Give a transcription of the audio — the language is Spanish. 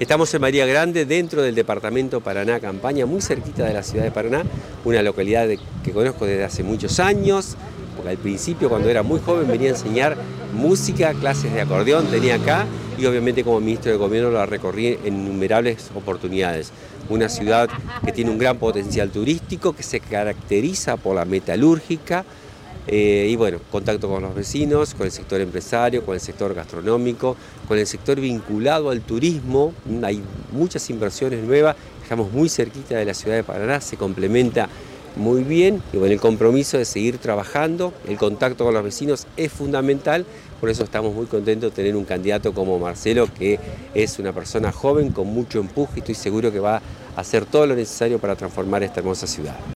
Estamos en María Grande, dentro del departamento Paraná Campaña, muy cerquita de la ciudad de Paraná, una localidad que conozco desde hace muchos años, porque al principio cuando era muy joven venía a enseñar música, clases de acordeón, tenía acá y obviamente como ministro de gobierno la recorrí en innumerables oportunidades. Una ciudad que tiene un gran potencial turístico, que se caracteriza por la metalúrgica, eh, y bueno, contacto con los vecinos, con el sector empresario, con el sector gastronómico, con el sector vinculado al turismo. Hay muchas inversiones nuevas, estamos muy cerquita de la ciudad de Paraná, se complementa muy bien y con el compromiso de seguir trabajando, el contacto con los vecinos es fundamental, por eso estamos muy contentos de tener un candidato como Marcelo, que es una persona joven con mucho empuje y estoy seguro que va a hacer todo lo necesario para transformar esta hermosa ciudad.